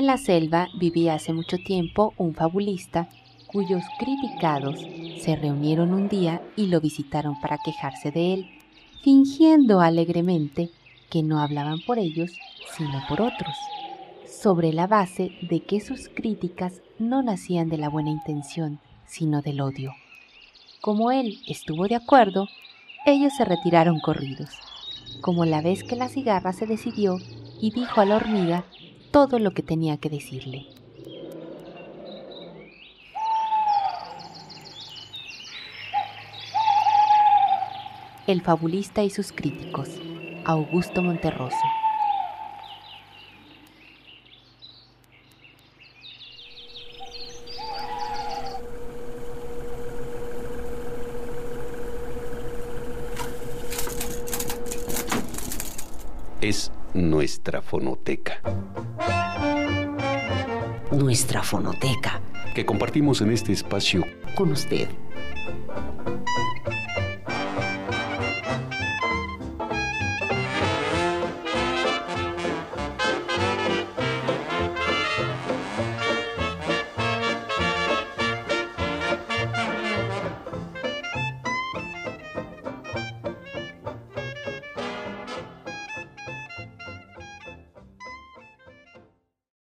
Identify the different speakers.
Speaker 1: En la selva vivía hace mucho tiempo un fabulista cuyos criticados se reunieron un día y lo visitaron para quejarse de él, fingiendo alegremente que no hablaban por ellos, sino por otros, sobre la base de que sus críticas no nacían de la buena intención, sino del odio. Como él estuvo de acuerdo, ellos se retiraron corridos, como la vez que la cigarra se decidió y dijo a la hormiga todo lo que tenía que decirle. El fabulista y sus críticos, Augusto Monterroso.
Speaker 2: es nuestra fonoteca
Speaker 3: nuestra fonoteca.
Speaker 2: Que compartimos en este espacio.
Speaker 3: Con usted.